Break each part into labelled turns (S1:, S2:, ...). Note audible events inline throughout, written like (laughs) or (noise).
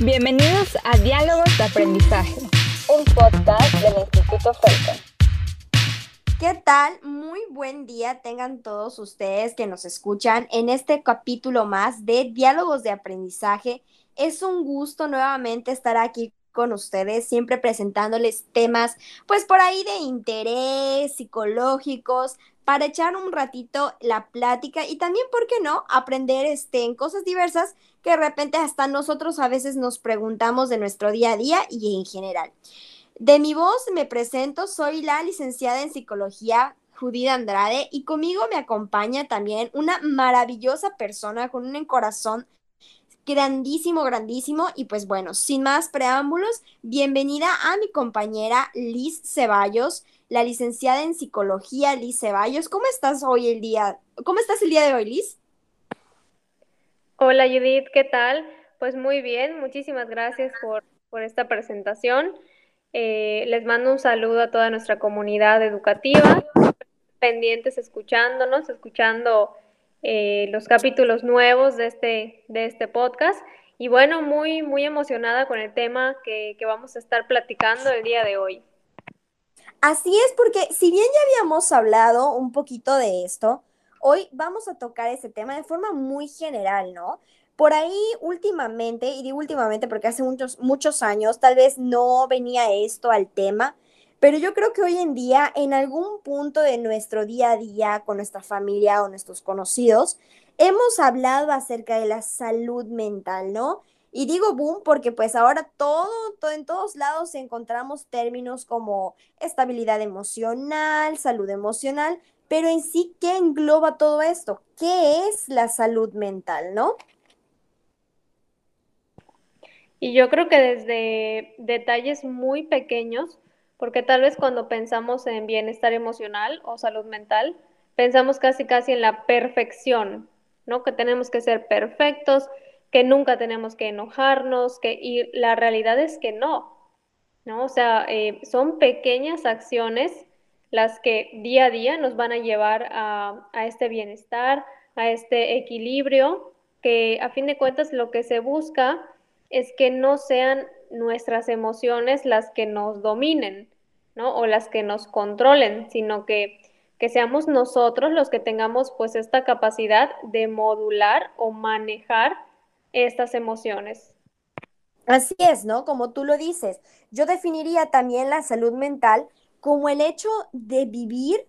S1: Bienvenidos a Diálogos de Aprendizaje, un podcast del Instituto Felton.
S2: ¿Qué tal? Muy buen día tengan todos ustedes que nos escuchan en este capítulo más de Diálogos de Aprendizaje. Es un gusto nuevamente estar aquí con ustedes, siempre presentándoles temas, pues por ahí de interés, psicológicos, para echar un ratito la plática y también, ¿por qué no?, aprender este, en cosas diversas que de repente hasta nosotros a veces nos preguntamos de nuestro día a día y en general. De mi voz me presento, soy la licenciada en psicología Judith Andrade y conmigo me acompaña también una maravillosa persona con un corazón grandísimo, grandísimo. Y pues bueno, sin más preámbulos, bienvenida a mi compañera Liz Ceballos, la licenciada en psicología Liz Ceballos. ¿Cómo estás hoy el día? ¿Cómo estás el día de hoy, Liz?
S3: Hola Judith, ¿qué tal? Pues muy bien, muchísimas gracias por, esta presentación. Eh, les mando un saludo a toda nuestra comunidad educativa, pendientes escuchándonos, escuchando eh, los capítulos nuevos de este, de este podcast. Y bueno, muy, muy emocionada con el tema que, que vamos a estar platicando el día de hoy.
S2: Así es, porque si bien ya habíamos hablado un poquito de esto, hoy vamos a tocar ese tema de forma muy general, ¿no? Por ahí últimamente, y digo últimamente porque hace muchos, muchos años tal vez no venía esto al tema, pero yo creo que hoy en día, en algún punto de nuestro día a día con nuestra familia o nuestros conocidos, hemos hablado acerca de la salud mental, ¿no? Y digo boom porque pues ahora todo, todo, en todos lados encontramos términos como estabilidad emocional, salud emocional, pero en sí, ¿qué engloba todo esto? ¿Qué es la salud mental, no?
S3: Y yo creo que desde detalles muy pequeños porque tal vez cuando pensamos en bienestar emocional o salud mental, pensamos casi casi en la perfección, ¿no? Que tenemos que ser perfectos, que nunca tenemos que enojarnos, que y la realidad es que no, ¿no? O sea, eh, son pequeñas acciones las que día a día nos van a llevar a, a este bienestar, a este equilibrio, que a fin de cuentas lo que se busca es que no sean nuestras emociones las que nos dominen, ¿no? O las que nos controlen, sino que, que seamos nosotros los que tengamos pues esta capacidad de modular o manejar estas emociones.
S2: Así es, ¿no? Como tú lo dices, yo definiría también la salud mental como el hecho de vivir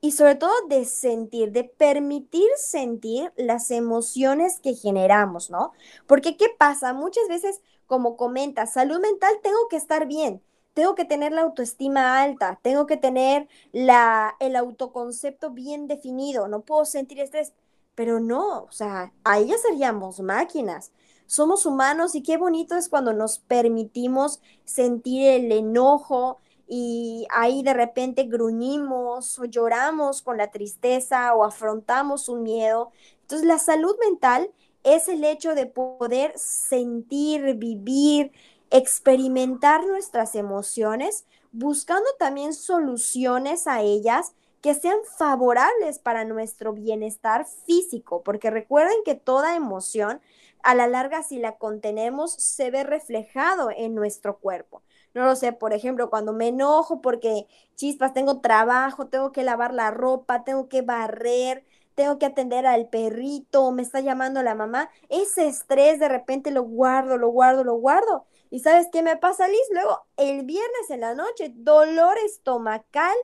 S2: y sobre todo de sentir, de permitir sentir las emociones que generamos, ¿no? Porque ¿qué pasa? Muchas veces, como comentas, salud mental tengo que estar bien, tengo que tener la autoestima alta, tengo que tener la, el autoconcepto bien definido, no puedo sentir estrés, pero no, o sea, ahí ya seríamos máquinas. Somos humanos y qué bonito es cuando nos permitimos sentir el enojo y ahí de repente gruñimos o lloramos con la tristeza o afrontamos un miedo. Entonces la salud mental es el hecho de poder sentir, vivir, experimentar nuestras emociones, buscando también soluciones a ellas que sean favorables para nuestro bienestar físico, porque recuerden que toda emoción, a la larga, si la contenemos, se ve reflejado en nuestro cuerpo. No lo sé, por ejemplo, cuando me enojo porque chispas, tengo trabajo, tengo que lavar la ropa, tengo que barrer, tengo que atender al perrito, me está llamando la mamá, ese estrés de repente lo guardo, lo guardo, lo guardo ¿Y sabes qué me pasa, Liz? Luego, el viernes en la noche, dolor estomacal,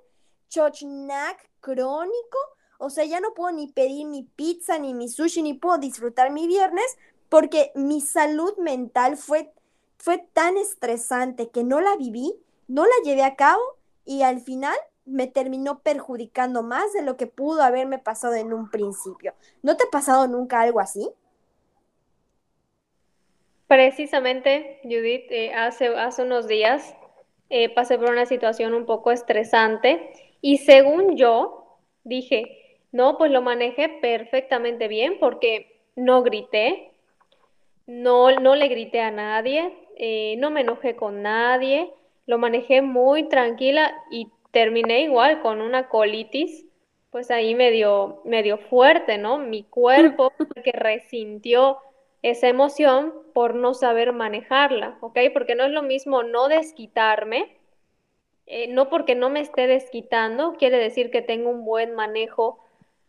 S2: chochnack crónico. O sea, ya no puedo ni pedir mi pizza, ni mi sushi, ni puedo disfrutar mi viernes porque mi salud mental fue, fue tan estresante que no la viví, no la llevé a cabo y al final me terminó perjudicando más de lo que pudo haberme pasado en un principio. ¿No te ha pasado nunca algo así?
S3: Precisamente, Judith, eh, hace, hace unos días eh, pasé por una situación un poco estresante y según yo dije, no, pues lo manejé perfectamente bien porque no grité, no, no le grité a nadie, eh, no me enojé con nadie, lo manejé muy tranquila y terminé igual con una colitis, pues ahí medio, medio fuerte, ¿no? Mi cuerpo (laughs) que resintió esa emoción por no saber manejarla, ¿ok? Porque no es lo mismo no desquitarme, eh, no porque no me esté desquitando, quiere decir que tengo un buen manejo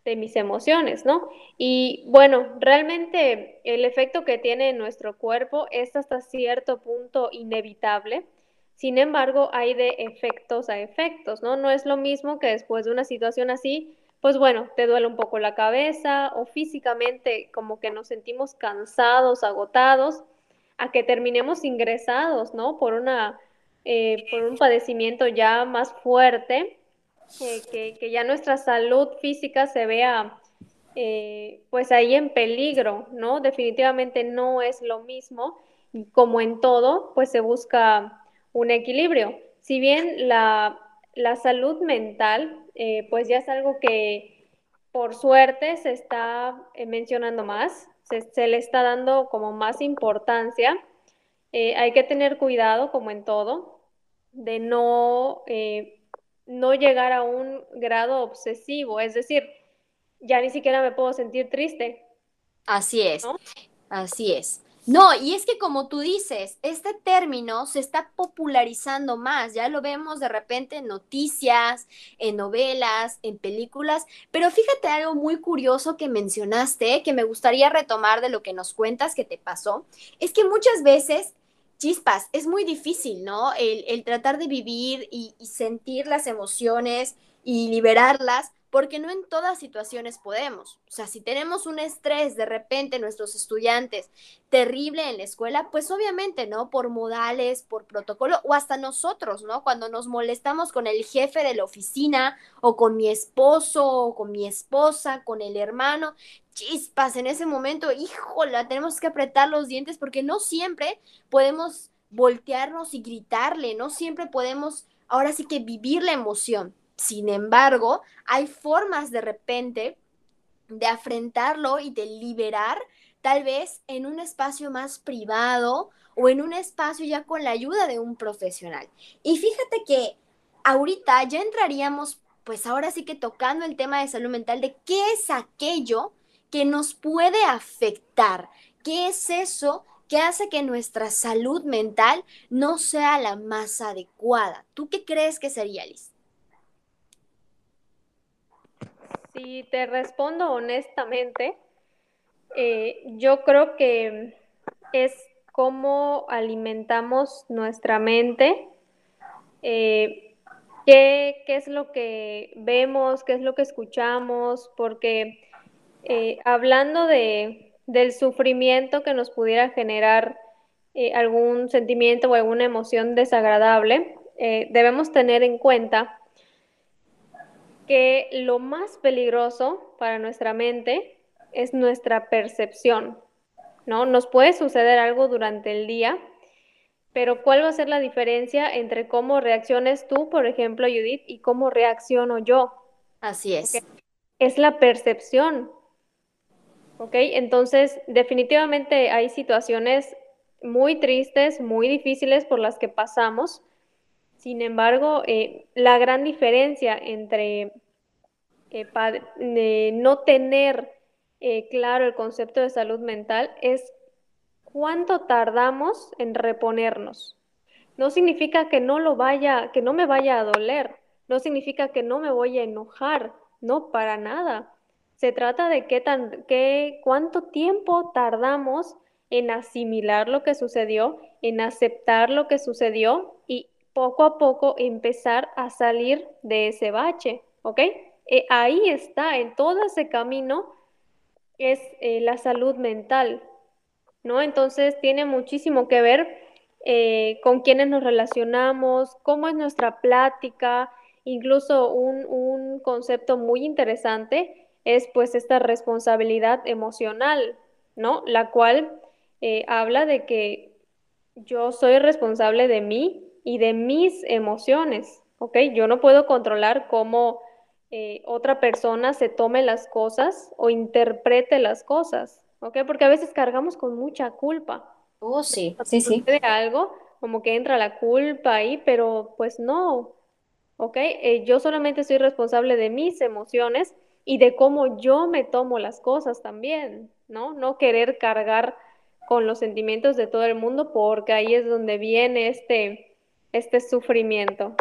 S3: de mis emociones, ¿no? Y bueno, realmente el efecto que tiene en nuestro cuerpo es hasta cierto punto inevitable. Sin embargo, hay de efectos a efectos, ¿no? No es lo mismo que después de una situación así, pues bueno, te duele un poco la cabeza o físicamente como que nos sentimos cansados, agotados, a que terminemos ingresados, ¿no? Por una, eh, por un padecimiento ya más fuerte que, ya nuestra salud física se vea eh, pues ahí en peligro, ¿no? Definitivamente no es lo mismo. Como en todo, pues se busca un equilibrio. Si bien la, salud mental, eh, pues ya es algo que por suerte se está eh, mencionando más, se, le está dando como más importancia. hay que tener cuidado, como en todo, de no no llegar a un grado obsesivo, es decir, ya ni siquiera me puedo sentir triste.
S2: Así es, así es. No, y es que como tú dices, este término se está popularizando más, ya lo vemos de repente en noticias, en novelas, en películas, pero fíjate algo muy curioso que mencionaste, que me gustaría retomar de lo que nos cuentas que te pasó, es que muchas veces chispas. Es muy difícil, ¿no? El, tratar de vivir y, sentir las emociones y liberarlas, porque no en todas situaciones podemos. O sea, si tenemos un estrés de repente nuestros estudiantes terrible en la escuela, pues obviamente, ¿no? Por modales, por protocolo, o hasta nosotros, ¿no? Cuando nos molestamos con el jefe de la oficina, o con mi esposo, o con mi esposa, con el hermano, chispas en ese momento, híjola, tenemos que apretar los dientes porque no siempre podemos voltearnos y gritarle, no siempre podemos ahora sí que vivir la emoción. Sin embargo, hay formas de repente de afrentarlo y de liberar, tal vez en un espacio más privado o en un espacio ya con la ayuda de un profesional. Y fíjate que ahorita ya entraríamos, pues ahora sí que tocando el tema de salud mental, de qué es aquello que nos puede afectar. ¿Qué es eso que hace que nuestra salud mental no sea la más adecuada? ¿Tú qué crees que sería, Liz?
S3: Si te respondo honestamente, eh, yo creo que es cómo alimentamos nuestra mente, eh, qué, qué, es lo que vemos, qué es lo que escuchamos, porque eh, hablando de, del sufrimiento que nos pudiera generar eh, algún sentimiento o alguna emoción desagradable, eh, debemos tener en cuenta que lo más peligroso para nuestra mente es nuestra percepción, ¿no? Nos puede suceder algo durante el día, pero ¿cuál va a ser la diferencia entre cómo reacciones tú, por ejemplo, Judith, y cómo reacciono yo?
S2: Así es.
S3: es la percepción. ¿Ok? Entonces, definitivamente hay situaciones muy tristes, muy difíciles por las que pasamos. Sin embargo, eh, la gran diferencia entre eh, no tener eh, claro el concepto de salud mental es cuánto tardamos en reponernos. No significa que no lo vaya, que no me vaya a doler, no significa que no me voy a enojar, no para nada. Se trata de qué tan, qué, cuánto tiempo tardamos en asimilar lo que sucedió, en aceptar lo que sucedió y poco a poco empezar a salir de ese bache, ¿ok? Eh, ahí está, en todo ese camino es eh, la salud mental, ¿no? Entonces tiene muchísimo que ver eh, con quiénes nos relacionamos, cómo es nuestra plática, incluso un, un concepto muy interesante es pues esta responsabilidad emocional, ¿no? La cual eh, habla de que yo soy responsable de mí y de mis emociones, ¿ok? Yo no puedo controlar cómo eh, otra persona se tome las cosas o interprete las cosas, ¿ok? Porque a veces cargamos con mucha culpa.
S2: Oh, sí, sí, sí.
S3: De algo, como que entra la culpa ahí, pero pues no, ¿ok? Eh, yo solamente soy responsable de mis emociones y de cómo yo me tomo las cosas también, ¿no? No querer cargar con los sentimientos de todo el mundo porque ahí es donde viene este, este sufrimiento.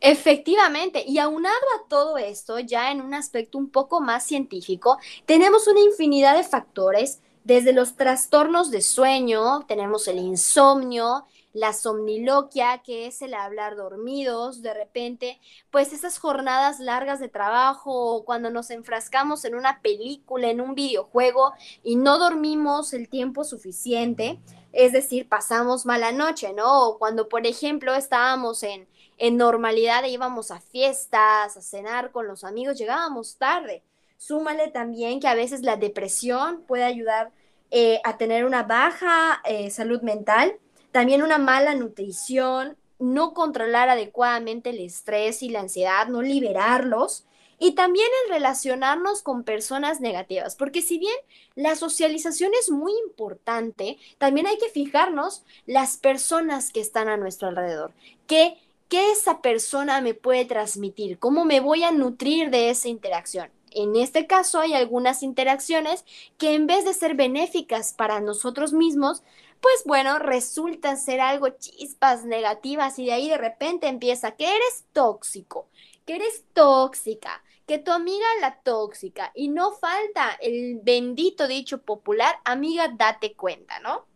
S2: Efectivamente, y aunado a todo esto, ya en un aspecto un poco más científico, tenemos una infinidad de factores, desde los trastornos de sueño, tenemos el insomnio, la somniloquia, que es el hablar dormidos, de repente, pues esas jornadas largas de trabajo cuando nos enfrascamos en una película, en un videojuego y no dormimos el tiempo suficiente, es decir, pasamos mala noche, ¿no? O cuando, por ejemplo, estábamos en, en normalidad e íbamos a fiestas, a cenar con los amigos, llegábamos tarde. Súmale también que a veces la depresión puede ayudar eh, a tener una baja eh, salud mental también una mala nutrición, no controlar adecuadamente el estrés y la ansiedad, no liberarlos. Y también el relacionarnos con personas negativas, porque si bien la socialización es muy importante, también hay que fijarnos las personas que están a nuestro alrededor. ¿Qué, qué esa persona me puede transmitir? ¿Cómo me voy a nutrir de esa interacción? En este caso hay algunas interacciones que en vez de ser benéficas para nosotros mismos, pues bueno, resulta ser algo chispas negativas y de ahí de repente empieza que eres tóxico, que eres tóxica, que tu amiga la tóxica y no falta el bendito dicho popular, amiga, date cuenta, ¿no?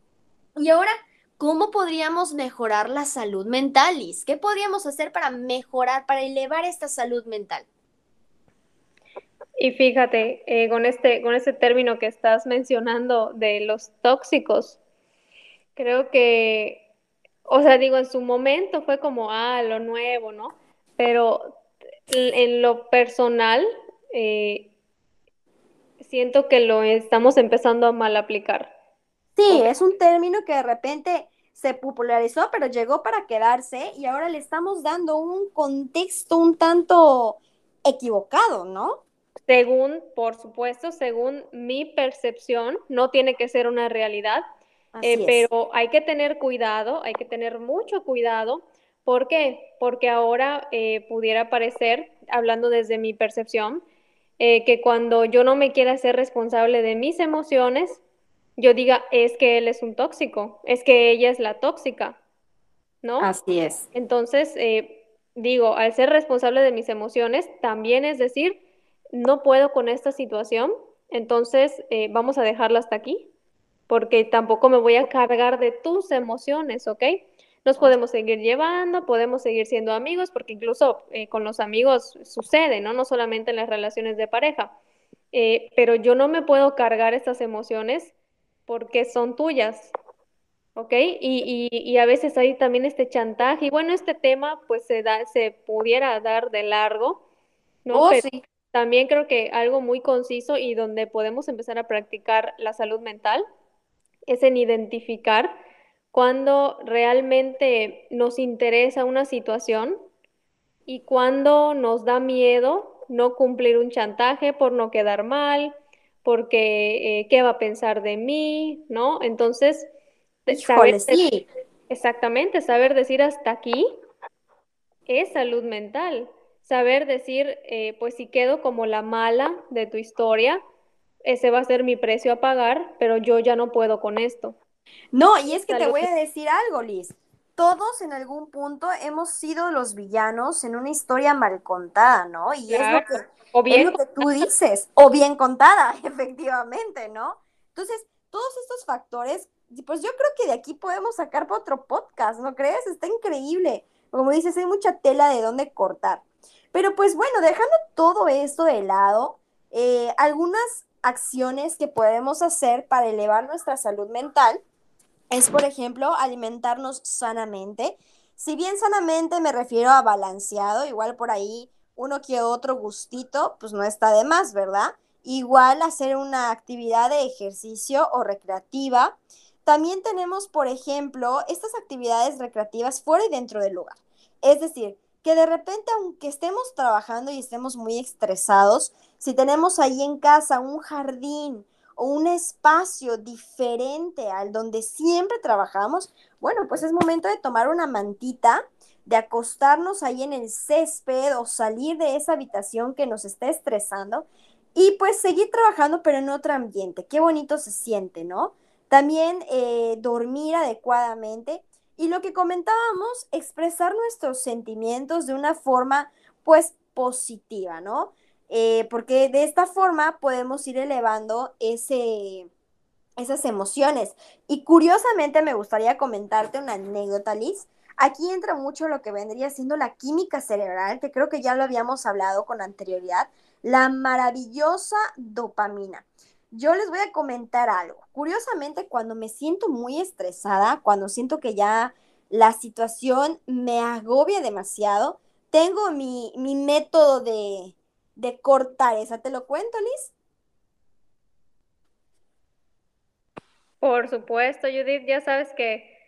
S2: Y ahora, ¿cómo podríamos mejorar la salud mental? ¿Qué podríamos hacer para mejorar, para elevar esta salud mental?
S3: Y fíjate, eh, con, este, con este término que estás mencionando de los tóxicos, Creo que, o sea, digo, en su momento fue como, ah, lo nuevo, ¿no? Pero en lo personal, eh, siento que lo estamos empezando a mal aplicar.
S2: Sí, es un término que de repente se popularizó, pero llegó para quedarse y ahora le estamos dando un contexto un tanto equivocado, ¿no?
S3: Según, por supuesto, según mi percepción, no tiene que ser una realidad, eh, pero hay que tener cuidado, hay que tener mucho cuidado. ¿Por qué? Porque ahora eh, pudiera parecer, hablando desde mi percepción, eh, que cuando yo no me quiera ser responsable de mis emociones, yo diga, es que él es un tóxico, es que ella es la tóxica, ¿no?
S2: Así es.
S3: Entonces, digo, al ser responsable de mis emociones, también es decir, no puedo con esta situación, entonces vamos a dejarla hasta aquí, porque tampoco me voy a cargar de tus emociones, ¿ok? Nos podemos seguir llevando, podemos seguir siendo amigos, porque incluso eh, con los amigos sucede, ¿no? No solamente en las relaciones de pareja. Eh, pero yo no me puedo cargar estas emociones porque son tuyas, ¿ok? Y, y, a veces hay también este chantaje, y bueno, este tema pues se, da, se pudiera dar de largo, ¿no?
S2: Oh, sí.
S3: también creo que algo muy conciso y donde podemos empezar a practicar la salud mental es en identificar cuando realmente nos interesa una situación y cuando nos da miedo no cumplir un chantaje por no quedar mal, porque eh, qué va a pensar de mí, ¿no? Entonces,
S2: saber, sí.
S3: exactamente, saber decir hasta aquí es salud mental. Saber decir, eh, pues si quedo como la mala de tu historia, ese va a ser mi precio a pagar, pero yo ya no puedo con esto.
S2: No, y es que te voy a decir algo, Liz. Todos en algún punto hemos sido los villanos en una historia mal contada, ¿no? Y es, lo que, o bien que tú (laughs) dices, o bien contada, (laughs) efectivamente, ¿no? Entonces, todos estos factores, pues yo creo que de aquí podemos sacar para otro podcast, ¿no crees? Está increíble. Como dices, hay mucha tela de dónde cortar. Pero pues bueno, dejando todo esto de lado, eh, algunas acciones que podemos hacer para elevar nuestra salud mental es, por ejemplo, alimentarnos sanamente. Si bien sanamente me refiero a balanceado, igual por ahí uno que otro gustito, pues no está de más, ¿verdad? Igual hacer una actividad de ejercicio o recreativa. También tenemos, por ejemplo, estas actividades recreativas fuera y dentro del lugar. Es decir, que de repente, aunque estemos trabajando y estemos muy estresados, si tenemos ahí en casa un jardín o un espacio diferente al donde siempre trabajamos, bueno, pues es momento de tomar una mantita, de acostarnos ahí en el césped o salir de esa habitación que nos está estresando y pues seguir trabajando pero en otro ambiente. Qué bonito se siente, ¿no? También eh, dormir adecuadamente. Y lo que comentábamos, expresar nuestros sentimientos de una forma, pues, positiva, ¿no? Eh, porque de esta forma podemos ir elevando ese, esas emociones. Y curiosamente me gustaría comentarte una anécdota, Liz. Aquí entra mucho lo que vendría siendo la química cerebral, que creo que ya lo habíamos hablado con anterioridad, la maravillosa dopamina. Yo les voy a comentar algo. Curiosamente, cuando me siento muy estresada, cuando siento que ya la situación me agobia demasiado, tengo mi, método de, de cortar esa. ¿Te lo cuento, Liz?
S3: Por supuesto, Judith, ya sabes que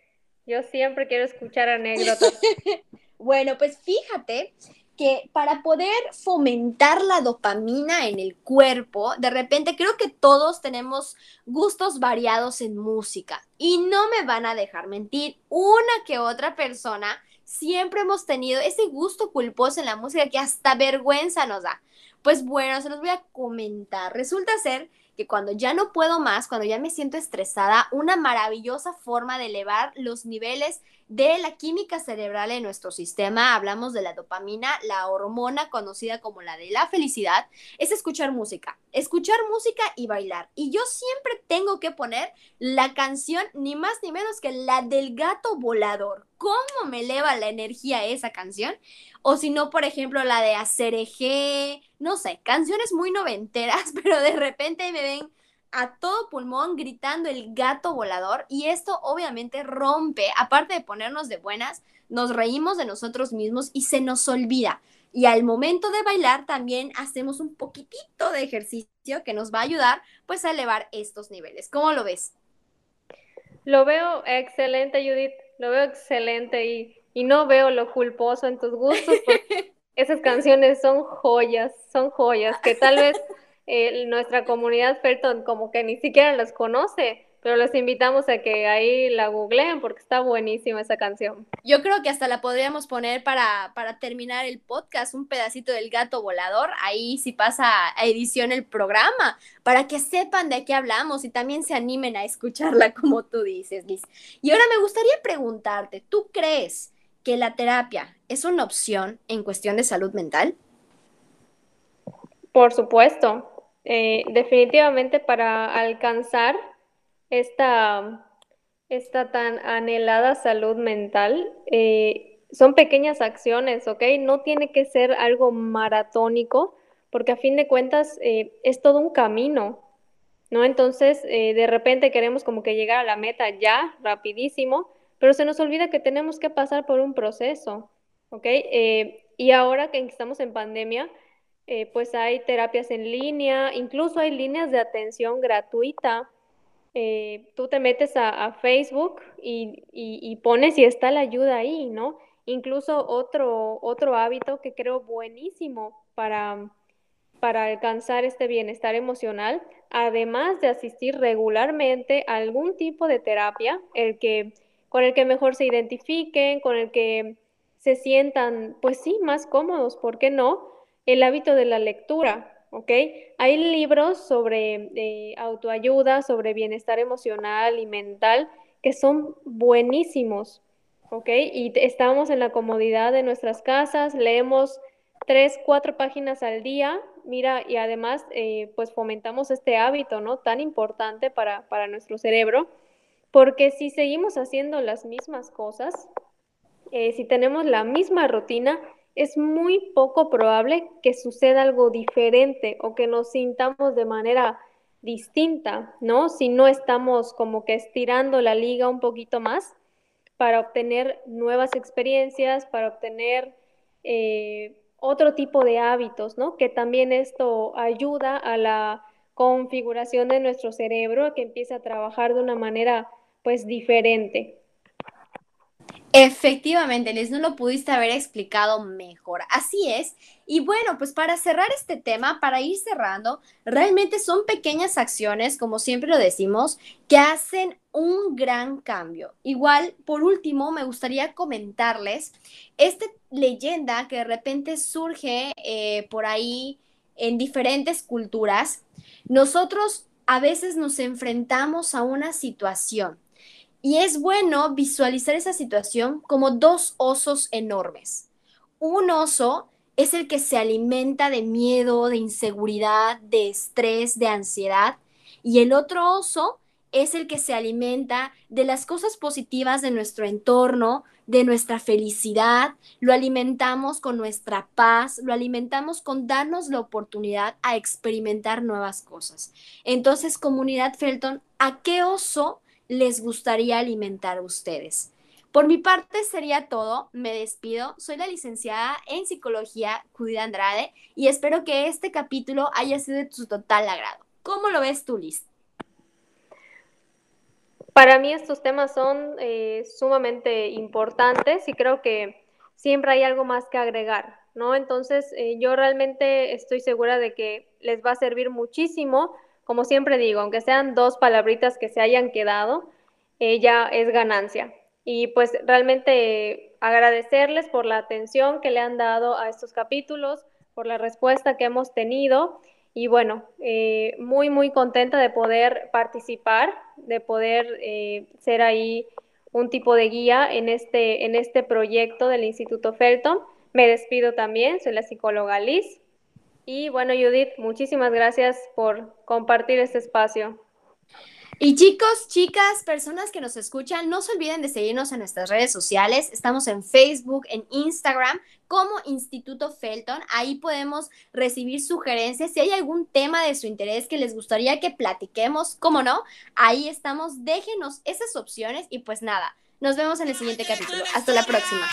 S3: yo siempre quiero escuchar anécdotas. (laughs)
S2: bueno, pues fíjate que para poder fomentar la dopamina en el cuerpo, de repente creo que todos tenemos gustos variados en música y no me van a dejar mentir, una que otra persona siempre hemos tenido ese gusto culposo en la música que hasta vergüenza nos da. Pues bueno, se los voy a comentar. Resulta ser que cuando ya no puedo más, cuando ya me siento estresada, una maravillosa forma de elevar los niveles de la química cerebral en nuestro sistema, hablamos de la dopamina, la hormona conocida como la de la felicidad, es escuchar música, escuchar música y bailar. Y yo siempre tengo que poner la canción ni más ni menos que la del gato volador. ¿Cómo me eleva la energía esa canción? O si no, por ejemplo, la de Acereje, no sé, canciones muy noventeras, (laughs) pero de repente me ven a todo pulmón gritando el gato volador y esto obviamente rompe, aparte de ponernos de buenas, nos reímos de nosotros mismos y se nos olvida. Y al momento de bailar también hacemos un poquitito de ejercicio que nos va a ayudar pues a elevar estos niveles. ¿Cómo lo ves?
S3: Lo veo excelente, Judith. Lo veo excelente y, y no veo lo culposo en tus gustos. (laughs) esas canciones son joyas, son joyas que tal vez (laughs) eh, nuestra comunidad Felton como que ni siquiera las conoce, pero les invitamos a que ahí la googleen porque está buenísima esa canción.
S2: Yo creo que hasta la podríamos poner para, para terminar el podcast, un pedacito del gato volador, ahí si pasa a edición el programa, para que sepan de qué hablamos y también se animen a escucharla como tú dices, Liz. Y ahora me gustaría preguntarte, ¿tú crees que la terapia es una opción en cuestión de salud mental?
S3: Por supuesto, eh, definitivamente para alcanzar esta, esta tan anhelada salud mental, eh, son pequeñas acciones, ¿ok? No tiene que ser algo maratónico, porque a fin de cuentas eh, es todo un camino, ¿no? Entonces, de repente queremos como que llegar a la meta ya, rapidísimo, pero se nos olvida que tenemos que pasar por un proceso, ¿ok? y ahora que estamos en pandemia, eh, pues hay terapias en línea, incluso hay líneas de atención gratuita. Eh, tú te metes a, Facebook y, pones y está la ayuda ahí, ¿no? Incluso otro, otro hábito que creo buenísimo para, para alcanzar este bienestar emocional, además de asistir regularmente a algún tipo de terapia, el que, con el que mejor se identifiquen, con el que se sientan, pues sí, más cómodos, ¿por qué no? el hábito de la lectura, ¿ok? Hay libros sobre eh, autoayuda, sobre bienestar emocional y mental que son buenísimos, ¿ok? Y estamos en la comodidad de nuestras casas, leemos tres, cuatro páginas al día, mira, y además, eh, pues fomentamos este hábito, ¿no? Tan importante para, para nuestro cerebro, porque si seguimos haciendo las mismas cosas, eh, si tenemos la misma rutina, es muy poco probable que suceda algo diferente o que nos sintamos de manera distinta, ¿no? Si no estamos como que estirando la liga un poquito más para obtener nuevas experiencias, para obtener eh, otro tipo de hábitos, ¿no? Que también esto ayuda a la configuración de nuestro cerebro que empiece a trabajar de una manera pues diferente.
S2: Efectivamente, Liz, no lo pudiste haber explicado mejor. Así es. Y bueno, pues para cerrar este tema, para ir cerrando, realmente son pequeñas acciones, como siempre lo decimos, que hacen un gran cambio. Igual, por último, me gustaría comentarles esta leyenda que de repente surge eh, por ahí en diferentes culturas. Nosotros a veces nos enfrentamos a una situación y es bueno visualizar esa situación como dos osos enormes. Un oso es el que se alimenta de miedo, de inseguridad, de estrés, de ansiedad, y el otro oso es el que se alimenta de las cosas positivas de nuestro entorno, de nuestra felicidad, lo alimentamos con nuestra paz, lo alimentamos con darnos la oportunidad a experimentar nuevas cosas. Entonces, comunidad Felton, ¿a qué oso les gustaría alimentar a ustedes? Por mi parte sería todo, me despido, soy la licenciada en psicología Judith Andrade y espero que este capítulo haya sido de tu total agrado. ¿Cómo lo ves tú, Liz?
S3: Para mí estos temas son eh, sumamente importantes y creo que siempre hay algo más que agregar, ¿no? Entonces eh, yo realmente estoy segura de que les va a servir muchísimo, como siempre digo, aunque sean dos palabritas que se hayan quedado, ya es ganancia. Y pues realmente agradecerles por la atención que le han dado a estos capítulos, por la respuesta que hemos tenido y bueno, eh, muy, muy contenta de poder participar, de poder eh, ser ahí un tipo de guía en este, en este proyecto del Instituto Felton. Me despido también, soy la psicóloga Liz. Y bueno, Judith, muchísimas gracias por compartir este espacio.
S2: Y chicos, chicas, personas que nos escuchan, no se olviden de seguirnos en nuestras redes sociales. Estamos en Facebook, en Instagram como Instituto Felton. Ahí podemos recibir sugerencias. Si hay algún tema de su interés que les gustaría que platiquemos, ¿cómo no? Ahí estamos. Déjenos esas opciones y pues nada, nos vemos en el siguiente capítulo. Hasta la próxima.